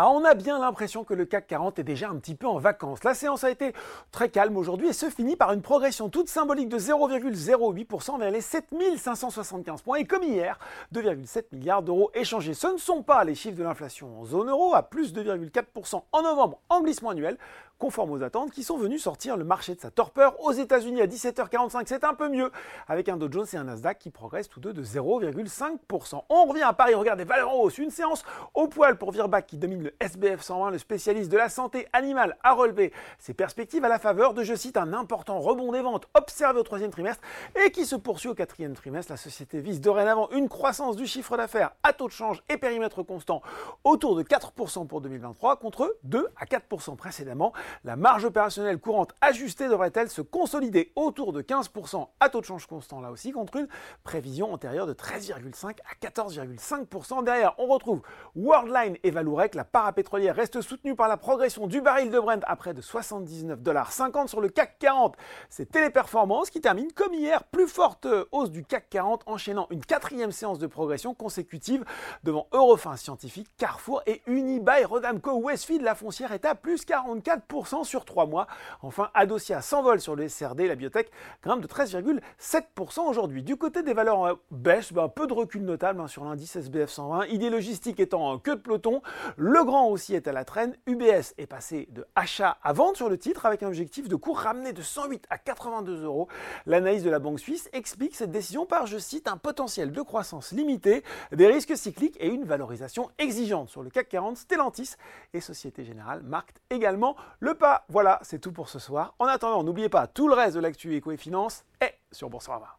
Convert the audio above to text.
Ah, on a bien l'impression que le CAC 40 est déjà un petit peu en vacances. La séance a été très calme aujourd'hui et se finit par une progression toute symbolique de 0,08% vers les 7575 points. Et comme hier, 2,7 milliards d'euros échangés. Ce ne sont pas les chiffres de l'inflation en zone euro à plus de 2,4% en novembre en glissement annuel conforme aux attentes, qui sont venus sortir le marché de sa torpeur. Aux États-Unis à 17h45, c'est un peu mieux, avec un Dow Jones et un Nasdaq qui progressent tous deux de 0,5%. On revient à Paris, regarde des valeurs en hausse. Une séance au poil pour Virbac qui domine le SBF 120, le spécialiste de la santé animale, a relevé ses perspectives à la faveur de, je cite, un important rebond des ventes observé au troisième trimestre et qui se poursuit au quatrième trimestre. La société vise dorénavant une croissance du chiffre d'affaires à taux de change et périmètre constant autour de 4% pour 2023 contre 2 à 4% précédemment. La marge opérationnelle courante ajustée devrait-elle se consolider autour de 15% à taux de change constant là aussi contre une prévision antérieure de 13,5 à 14,5%. Derrière, on retrouve Worldline et Valourec. La parapétrolière reste soutenue par la progression du baril de Brent à près de 79,50$ sur le CAC 40. C'est Téléperformance qui termine comme hier, plus forte hausse du CAC 40 enchaînant une quatrième séance de progression consécutive devant Eurofin Scientifique, Carrefour et Unibail Rodamco Westfield. La foncière est à plus 44% sur 3 mois. Enfin, Adosia s'envole sur le SRD, la biotech grimpe de 13,7% aujourd'hui. Du côté des valeurs en baisse, ben, peu de recul notable hein, sur l'indice SBF 120. Idée logistique étant en queue de peloton, le grand aussi est à la traîne. UBS est passé de achat à vente sur le titre avec un objectif de cours ramené de 108 à 82 euros. L'analyse de la Banque suisse explique cette décision par, je cite, un potentiel de croissance limité, des risques cycliques et une valorisation exigeante. Sur le CAC 40, Stellantis et Société Générale marquent également pas, voilà, c'est tout pour ce soir. En attendant, n'oubliez pas, tout le reste de l'actu éco et finance est sur Boursorama.